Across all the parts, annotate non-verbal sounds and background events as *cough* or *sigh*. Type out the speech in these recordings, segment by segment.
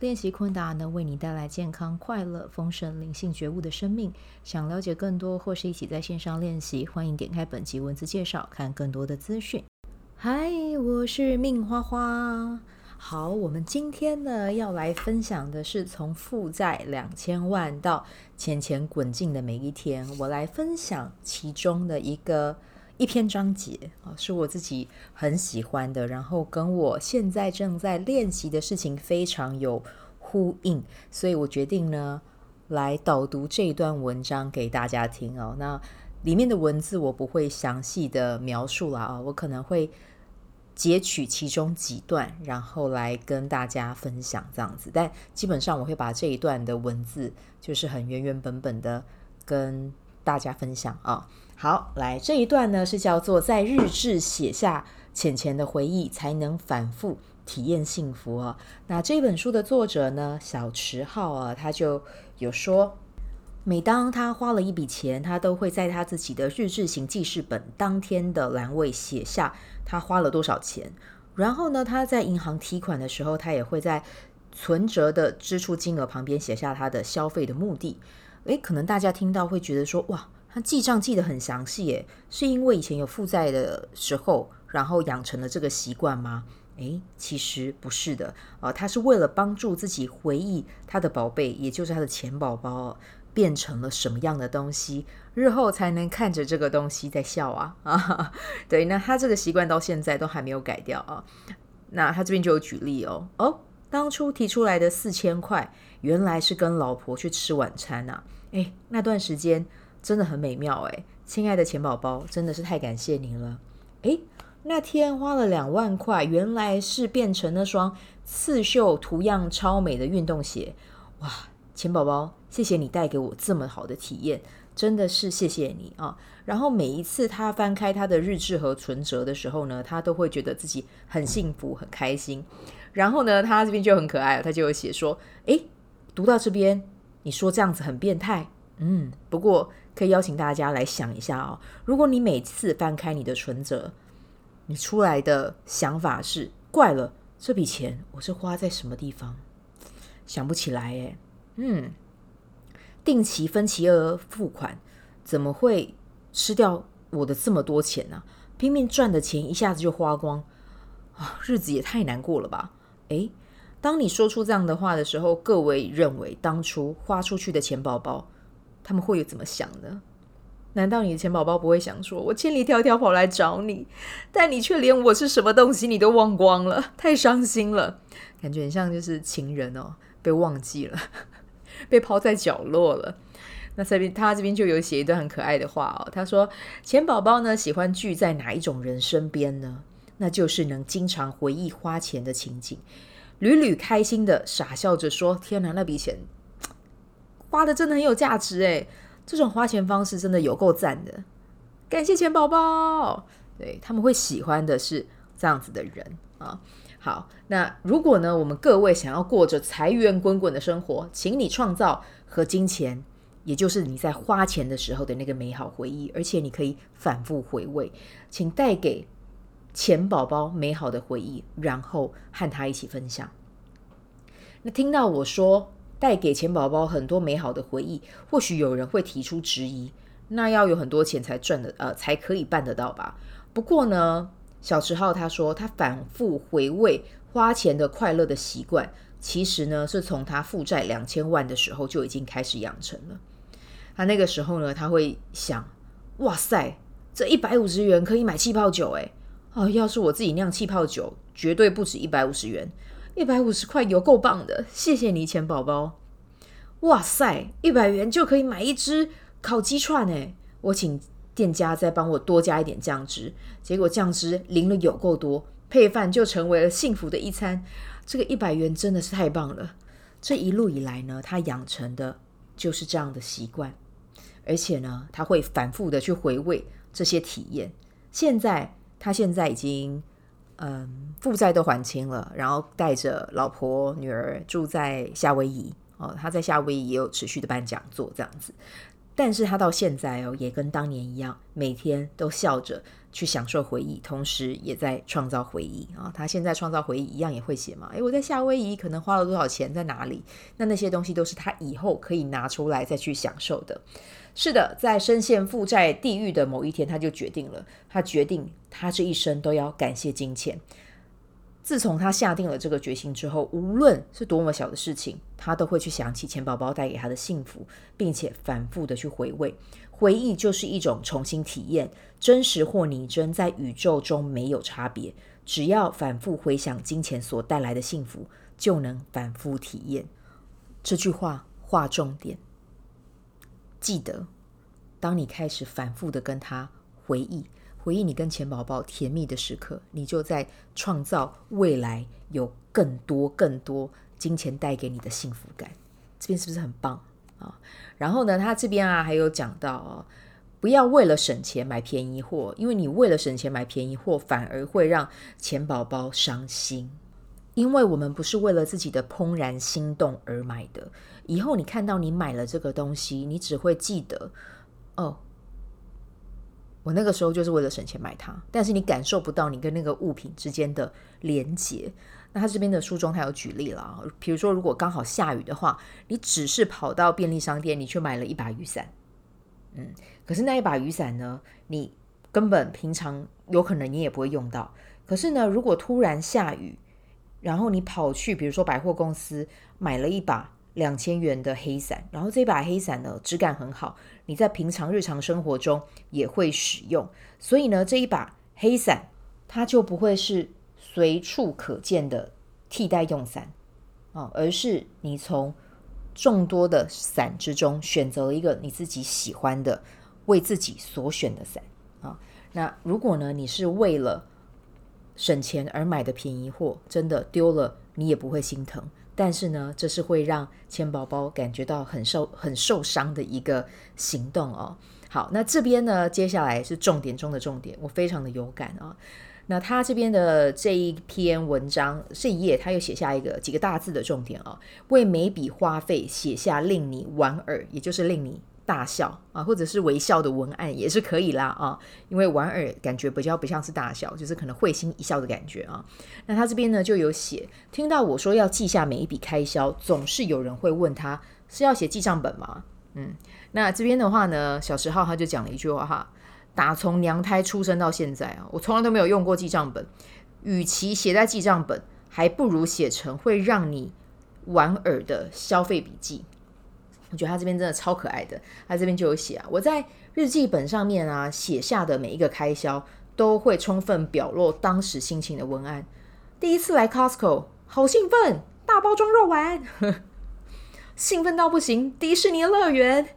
练习昆达能为你带来健康、快乐、丰盛、灵性觉悟的生命。想了解更多或是一起在线上练习，欢迎点开本集文字介绍，看更多的资讯。嗨，我是命花花。好，我们今天呢要来分享的是从负债两千万到钱钱滚进的每一天。我来分享其中的一个一篇章节啊，是我自己很喜欢的，然后跟我现在正在练习的事情非常有呼应，所以我决定呢，来导读这一段文章给大家听哦。那里面的文字我不会详细的描述了啊，我可能会截取其中几段，然后来跟大家分享这样子。但基本上我会把这一段的文字，就是很原原本本的跟大家分享啊。好，来这一段呢是叫做在日志写下浅浅的回忆，才能反复。体验幸福啊！那这本书的作者呢，小池浩啊，他就有说，每当他花了一笔钱，他都会在他自己的日志型记事本当天的栏位写下他花了多少钱。然后呢，他在银行提款的时候，他也会在存折的支出金额旁边写下他的消费的目的。诶，可能大家听到会觉得说，哇，他记账记得很详细，诶，是因为以前有负债的时候，然后养成了这个习惯吗？诶，其实不是的啊，他是为了帮助自己回忆他的宝贝，也就是他的钱宝宝变成了什么样的东西，日后才能看着这个东西在笑啊 *laughs* 啊！对，那他这个习惯到现在都还没有改掉啊。那他这边就有举例哦哦，当初提出来的四千块，原来是跟老婆去吃晚餐啊。诶，那段时间真的很美妙诶，亲爱的钱宝宝，真的是太感谢您了。诶。那天花了两万块，原来是变成那双刺绣图样超美的运动鞋。哇，钱宝宝，谢谢你带给我这么好的体验，真的是谢谢你啊！然后每一次他翻开他的日志和存折的时候呢，他都会觉得自己很幸福、很开心。然后呢，他这边就很可爱了，他就有写说：“诶，读到这边，你说这样子很变态。嗯，不过可以邀请大家来想一下哦，如果你每次翻开你的存折，你出来的想法是怪了，这笔钱我是花在什么地方？想不起来诶。嗯，定期分期额付款，怎么会吃掉我的这么多钱呢？拼命赚的钱一下子就花光啊，日子也太难过了吧？诶，当你说出这样的话的时候，各位认为当初花出去的钱宝宝，他们会有怎么想呢？难道你的钱宝宝不会想说：“我千里迢迢跑来找你，但你却连我是什么东西你都忘光了，太伤心了。”感觉很像就是情人哦，被忘记了，*laughs* 被抛在角落了。那这边他这边就有写一段很可爱的话哦，他说：“钱宝宝呢喜欢聚在哪一种人身边呢？那就是能经常回忆花钱的情景，屡屡开心的傻笑着说：‘天哪，那笔钱花的真的很有价值诶。’这种花钱方式真的有够赞的，感谢钱宝宝。对，他们会喜欢的是这样子的人啊。好，那如果呢，我们各位想要过着财源滚滚的生活，请你创造和金钱，也就是你在花钱的时候的那个美好回忆，而且你可以反复回味，请带给钱宝宝美好的回忆，然后和他一起分享。那听到我说，带给钱宝宝很多美好的回忆，或许有人会提出质疑，那要有很多钱才赚的，呃，才可以办得到吧？不过呢，小池浩他说，他反复回味花钱的快乐的习惯，其实呢，是从他负债两千万的时候就已经开始养成了。他那个时候呢，他会想，哇塞，这一百五十元可以买气泡酒，诶，哦，要是我自己酿气泡酒，绝对不止一百五十元。一百五十块有够棒的，谢谢你，钱宝宝。哇塞，一百元就可以买一只烤鸡串诶！我请店家再帮我多加一点酱汁，结果酱汁淋了有够多，配饭就成为了幸福的一餐。这个一百元真的是太棒了。这一路以来呢，他养成的就是这样的习惯。而且呢，他会反复的去回味这些体验。现在他现在已经嗯负债都还清了，然后带着老婆女儿住在夏威夷哦，他在夏威夷也有持续的办讲座这样子。但是他到现在哦，也跟当年一样，每天都笑着去享受回忆，同时也在创造回忆啊。他现在创造回忆一样也会写嘛？诶，我在夏威夷可能花了多少钱，在哪里？那那些东西都是他以后可以拿出来再去享受的。是的，在深陷负债地狱的某一天，他就决定了，他决定他这一生都要感谢金钱。自从他下定了这个决心之后，无论是多么小的事情，他都会去想起钱宝宝带给他的幸福，并且反复的去回味。回忆就是一种重新体验，真实或拟真，在宇宙中没有差别。只要反复回想金钱所带来的幸福，就能反复体验。这句话划重点，记得，当你开始反复的跟他回忆。回忆你跟钱宝宝甜蜜的时刻，你就在创造未来有更多更多金钱带给你的幸福感。这边是不是很棒啊？然后呢，他这边啊还有讲到哦，不要为了省钱买便宜货，因为你为了省钱买便宜货，反而会让钱宝宝伤心。因为我们不是为了自己的怦然心动而买的。以后你看到你买了这个东西，你只会记得哦。我那个时候就是为了省钱买它，但是你感受不到你跟那个物品之间的连结。那他这边的书中他有举例了，比如说如果刚好下雨的话，你只是跑到便利商店，你去买了一把雨伞，嗯，可是那一把雨伞呢，你根本平常有可能你也不会用到。可是呢，如果突然下雨，然后你跑去比如说百货公司买了一把两千元的黑伞，然后这把黑伞呢质感很好。你在平常日常生活中也会使用，所以呢，这一把黑伞它就不会是随处可见的替代用伞啊，而是你从众多的伞之中选择了一个你自己喜欢的、为自己所选的伞啊。那如果呢，你是为了省钱而买的便宜货，真的丢了你也不会心疼。但是呢，这是会让钱宝宝感觉到很受很受伤的一个行动哦。好，那这边呢，接下来是重点中的重点，我非常的有感啊、那他这边的这一篇文章这一页，他又写下一个几个大字的重点啊、哦，为每笔花费写下令你莞尔，也就是令你。大笑啊，或者是微笑的文案也是可以啦啊，因为莞尔感觉比较不像是大笑，就是可能会心一笑的感觉啊。那他这边呢就有写，听到我说要记下每一笔开销，总是有人会问他是要写记账本吗？嗯，那这边的话呢，小时号他就讲了一句话哈，打从娘胎出生到现在啊，我从来都没有用过记账本，与其写在记账本，还不如写成会让你莞尔的消费笔记。我觉得他这边真的超可爱的，他这边就有写啊，我在日记本上面啊写下的每一个开销，都会充分表露当时心情的文案。第一次来 Costco，好兴奋，大包装肉丸，*laughs* 兴奋到不行。迪士尼乐园，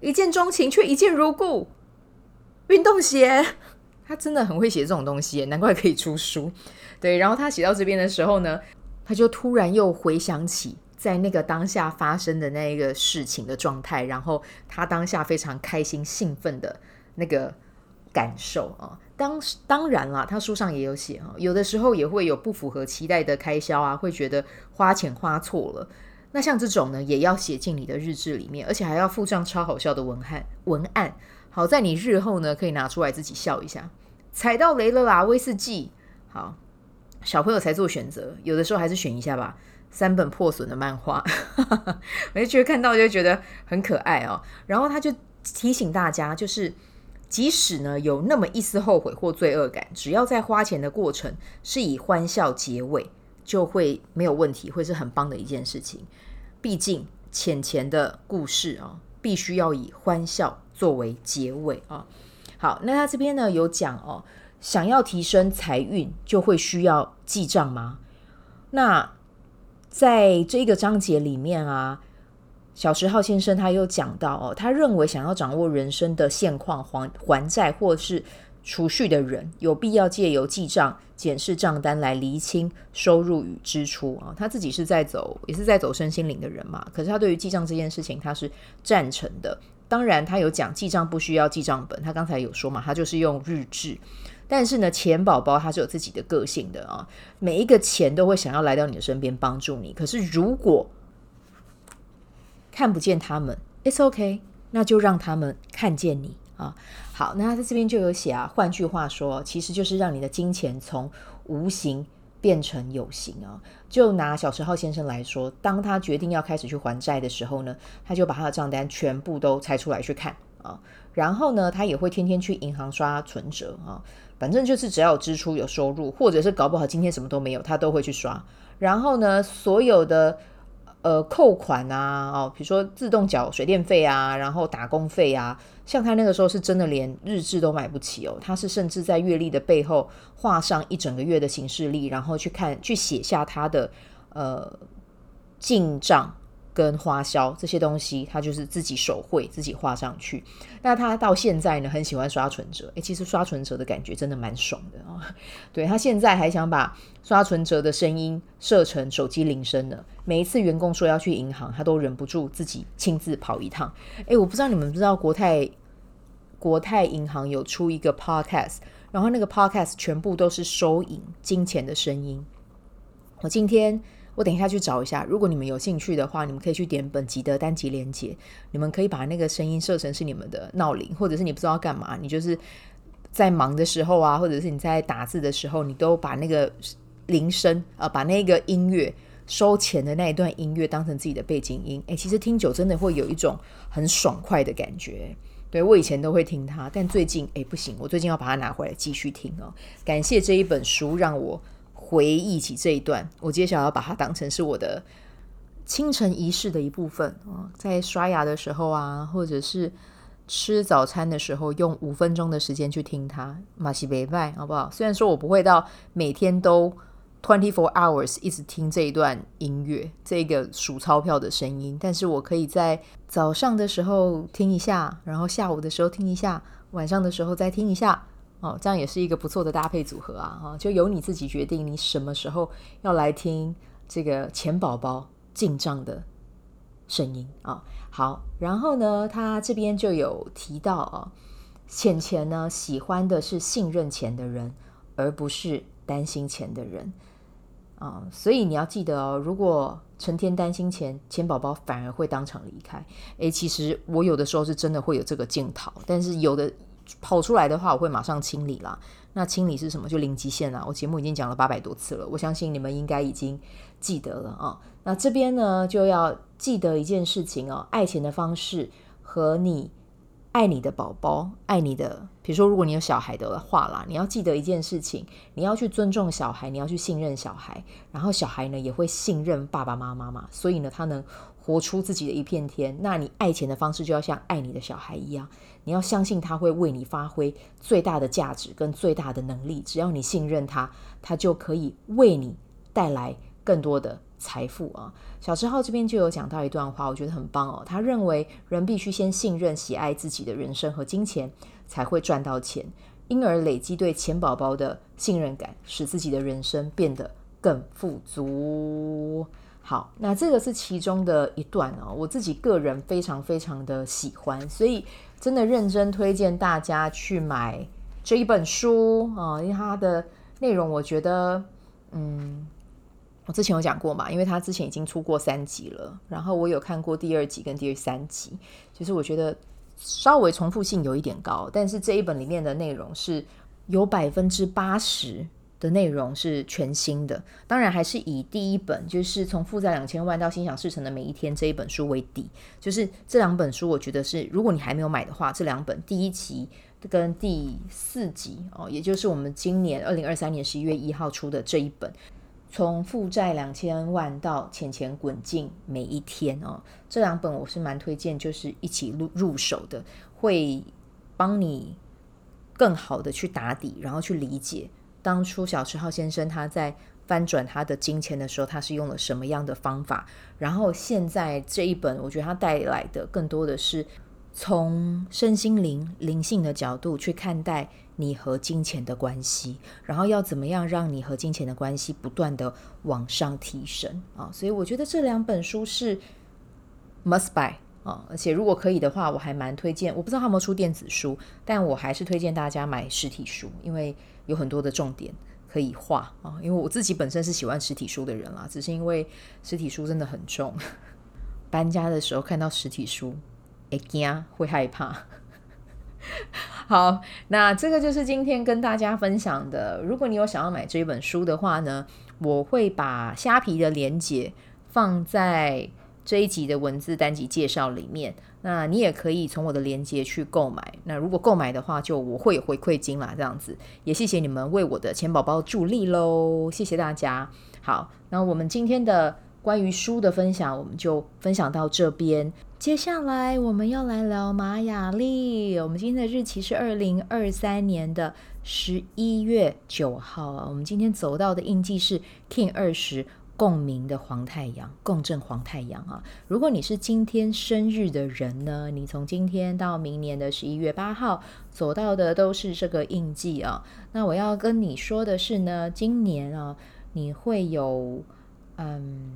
一见钟情却一见如故。运动鞋，他真的很会写这种东西，难怪可以出书。对，然后他写到这边的时候呢，他就突然又回想起。在那个当下发生的那一个事情的状态，然后他当下非常开心兴奋的那个感受啊，当当然啦，他书上也有写啊，有的时候也会有不符合期待的开销啊，会觉得花钱花错了。那像这种呢，也要写进你的日志里面，而且还要附上超好笑的文案文案。好在你日后呢，可以拿出来自己笑一下。踩到雷了啦，威士忌。好，小朋友才做选择，有的时候还是选一下吧。三本破损的漫画，*laughs* 我就觉得看到就觉得很可爱哦。然后他就提醒大家，就是即使呢有那么一丝后悔或罪恶感，只要在花钱的过程是以欢笑结尾，就会没有问题，会是很棒的一件事情。毕竟钱钱的故事啊，必须要以欢笑作为结尾啊。好，那他这边呢有讲哦，想要提升财运，就会需要记账吗？那在这个章节里面啊，小时浩先生他又讲到哦，他认为想要掌握人生的现况、还还债或是储蓄的人，有必要借由记账、检视账单来厘清收入与支出啊。他自己是在走，也是在走身心灵的人嘛，可是他对于记账这件事情，他是赞成的。当然他有讲记账不需要记账本，他刚才有说嘛，他就是用日志。但是呢，钱宝宝他是有自己的个性的啊，每一个钱都会想要来到你的身边帮助你。可是如果看不见他们，it's OK，那就让他们看见你啊。好，那他在这边就有写啊，换句话说，其实就是让你的金钱从无形变成有形啊。就拿小十号先生来说，当他决定要开始去还债的时候呢，他就把他的账单全部都拆出来去看啊，然后呢，他也会天天去银行刷存折啊。反正就是只要有支出有收入，或者是搞不好今天什么都没有，他都会去刷。然后呢，所有的呃扣款啊，哦，比如说自动缴水电费啊，然后打工费啊，像他那个时候是真的连日志都买不起哦，他是甚至在月历的背后画上一整个月的行事历，然后去看去写下他的呃进账。跟花销这些东西，他就是自己手绘，自己画上去。那他到现在呢，很喜欢刷存折。诶，其实刷存折的感觉真的蛮爽的啊、*laughs* 对，他现在还想把刷存折的声音设成手机铃声呢。每一次员工说要去银行，他都忍不住自己亲自跑一趟。诶，我不知道你们不知道国泰国泰银行有出一个 podcast，然后那个 podcast 全部都是收银金钱的声音。我今天。我等一下去找一下，如果你们有兴趣的话，你们可以去点本集的单集连接。你们可以把那个声音设成是你们的闹铃，或者是你不知道干嘛，你就是在忙的时候啊，或者是你在打字的时候，你都把那个铃声啊，把那个音乐收钱的那一段音乐当成自己的背景音。诶，其实听久真的会有一种很爽快的感觉。对，我以前都会听它，但最近诶不行，我最近要把它拿回来继续听哦。感谢这一本书让我。回忆起这一段，我接下来要把它当成是我的清晨仪式的一部分啊，在刷牙的时候啊，或者是吃早餐的时候，用五分钟的时间去听它，马西北拜，好不好？虽然说我不会到每天都 twenty four hours 一直听这一段音乐，这个数钞票的声音，但是我可以在早上的时候听一下，然后下午的时候听一下，晚上的时候再听一下。哦，这样也是一个不错的搭配组合啊！哈，就由你自己决定，你什么时候要来听这个钱宝宝进账的声音啊？好，然后呢，他这边就有提到啊，钱钱呢喜欢的是信任钱的人，而不是担心钱的人啊。所以你要记得哦，如果成天担心钱，钱宝宝反而会当场离开。诶，其实我有的时候是真的会有这个镜头，但是有的。跑出来的话，我会马上清理啦。那清理是什么？就零极限啊！我节目已经讲了八百多次了，我相信你们应该已经记得了啊。那这边呢，就要记得一件事情哦，爱钱的方式和你爱你的宝宝、爱你的，比如说如果你有小孩的话啦，你要记得一件事情，你要去尊重小孩，你要去信任小孩，然后小孩呢也会信任爸爸妈妈嘛，所以呢，他能。活出自己的一片天，那你爱钱的方式就要像爱你的小孩一样，你要相信他会为你发挥最大的价值跟最大的能力。只要你信任他，他就可以为你带来更多的财富啊。小池浩这边就有讲到一段话，我觉得很棒哦。他认为人必须先信任、喜爱自己的人生和金钱，才会赚到钱，因而累积对钱宝宝的信任感，使自己的人生变得更富足。好，那这个是其中的一段哦，我自己个人非常非常的喜欢，所以真的认真推荐大家去买这一本书啊，因为它的内容我觉得，嗯，我之前有讲过嘛，因为它之前已经出过三集了，然后我有看过第二集跟第三集，其实我觉得稍微重复性有一点高，但是这一本里面的内容是有百分之八十。的内容是全新的，当然还是以第一本，就是从负债两千万到心想事成的每一天这一本书为底。就是这两本书，我觉得是，如果你还没有买的话，这两本第一集跟第四集哦，也就是我们今年二零二三年十一月一号出的这一本，从负债两千万到钱钱滚进每一天哦，这两本我是蛮推荐，就是一起入入手的，会帮你更好的去打底，然后去理解。当初小池浩先生他在翻转他的金钱的时候，他是用了什么样的方法？然后现在这一本，我觉得他带来的更多的是从身心灵灵性的角度去看待你和金钱的关系，然后要怎么样让你和金钱的关系不断的往上提升啊！所以我觉得这两本书是 must buy，啊。而且如果可以的话，我还蛮推荐，我不知道他有没有出电子书，但我还是推荐大家买实体书，因为有很多的重点可以画啊。因为我自己本身是喜欢实体书的人啦，只是因为实体书真的很重，*laughs* 搬家的时候看到实体书，会惊，会害怕。*laughs* 好，那这个就是今天跟大家分享的。如果你有想要买这一本书的话呢，我会把虾皮的连接放在这一集的文字单集介绍里面。那你也可以从我的链接去购买。那如果购买的话，就我会有回馈金啦，这样子。也谢谢你们为我的钱宝宝助力喽，谢谢大家。好，那我们今天的关于书的分享，我们就分享到这边。接下来我们要来聊玛雅历。我们今天的日期是二零二三年的十一月九号啊。我们今天走到的印记是 King 二十共鸣的黄太阳，共振黄太阳啊。如果你是今天生日的人呢，你从今天到明年的十一月八号走到的都是这个印记啊。那我要跟你说的是呢，今年啊，你会有嗯，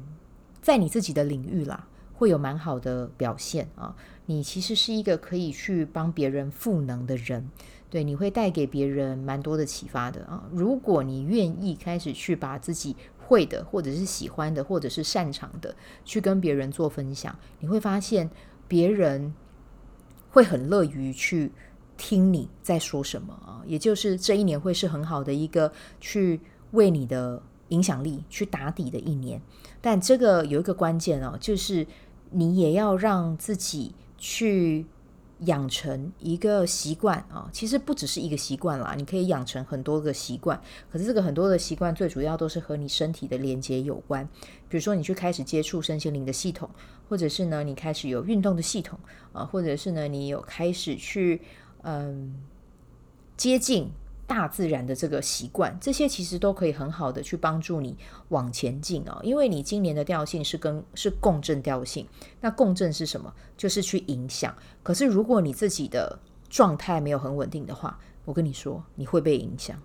在你自己的领域啦。会有蛮好的表现啊！你其实是一个可以去帮别人赋能的人，对，你会带给别人蛮多的启发的啊！如果你愿意开始去把自己会的，或者是喜欢的，或者是擅长的，去跟别人做分享，你会发现别人会很乐于去听你在说什么啊！也就是这一年会是很好的一个去为你的影响力去打底的一年，但这个有一个关键哦，就是。你也要让自己去养成一个习惯啊，其实不只是一个习惯啦，你可以养成很多个习惯。可是这个很多的习惯，最主要都是和你身体的连接有关。比如说，你去开始接触身心灵的系统，或者是呢，你开始有运动的系统啊，或者是呢，你有开始去嗯接近。大自然的这个习惯，这些其实都可以很好的去帮助你往前进哦。因为你今年的调性是跟是共振调性，那共振是什么？就是去影响。可是如果你自己的状态没有很稳定的话，我跟你说，你会被影响，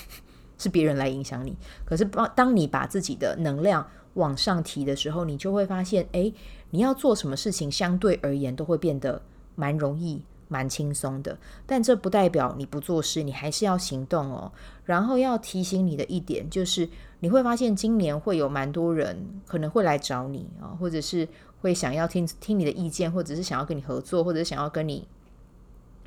*laughs* 是别人来影响你。可是当当你把自己的能量往上提的时候，你就会发现，诶，你要做什么事情，相对而言都会变得蛮容易。蛮轻松的，但这不代表你不做事，你还是要行动哦。然后要提醒你的一点就是，你会发现今年会有蛮多人可能会来找你啊，或者是会想要听听你的意见，或者是想要跟你合作，或者是想要跟你。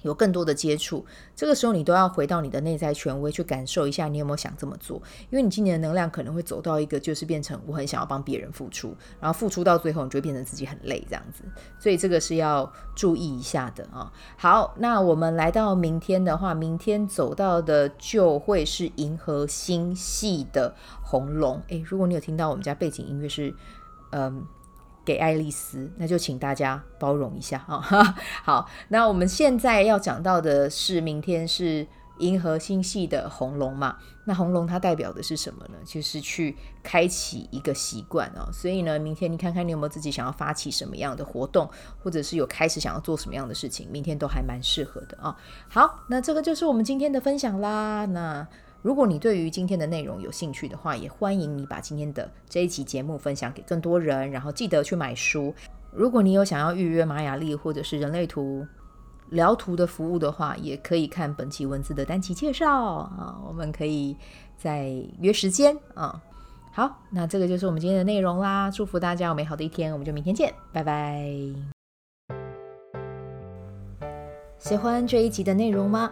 有更多的接触，这个时候你都要回到你的内在权威去感受一下，你有没有想这么做？因为你今年的能量可能会走到一个，就是变成我很想要帮别人付出，然后付出到最后，你就会变成自己很累这样子。所以这个是要注意一下的啊。好，那我们来到明天的话，明天走到的就会是银河星系的红龙。诶，如果你有听到我们家背景音乐是，嗯。给爱丽丝，那就请大家包容一下啊！*laughs* 好，那我们现在要讲到的是，明天是银河星系的红龙嘛？那红龙它代表的是什么呢？就是去开启一个习惯啊！所以呢，明天你看看你有没有自己想要发起什么样的活动，或者是有开始想要做什么样的事情，明天都还蛮适合的啊！好，那这个就是我们今天的分享啦。那如果你对于今天的内容有兴趣的话，也欢迎你把今天的这一期节目分享给更多人，然后记得去买书。如果你有想要预约玛雅历或者是人类图疗图的服务的话，也可以看本期文字的单期介绍啊，我们可以再约时间啊。好，那这个就是我们今天的内容啦，祝福大家有美好的一天，我们就明天见，拜拜。喜欢这一集的内容吗？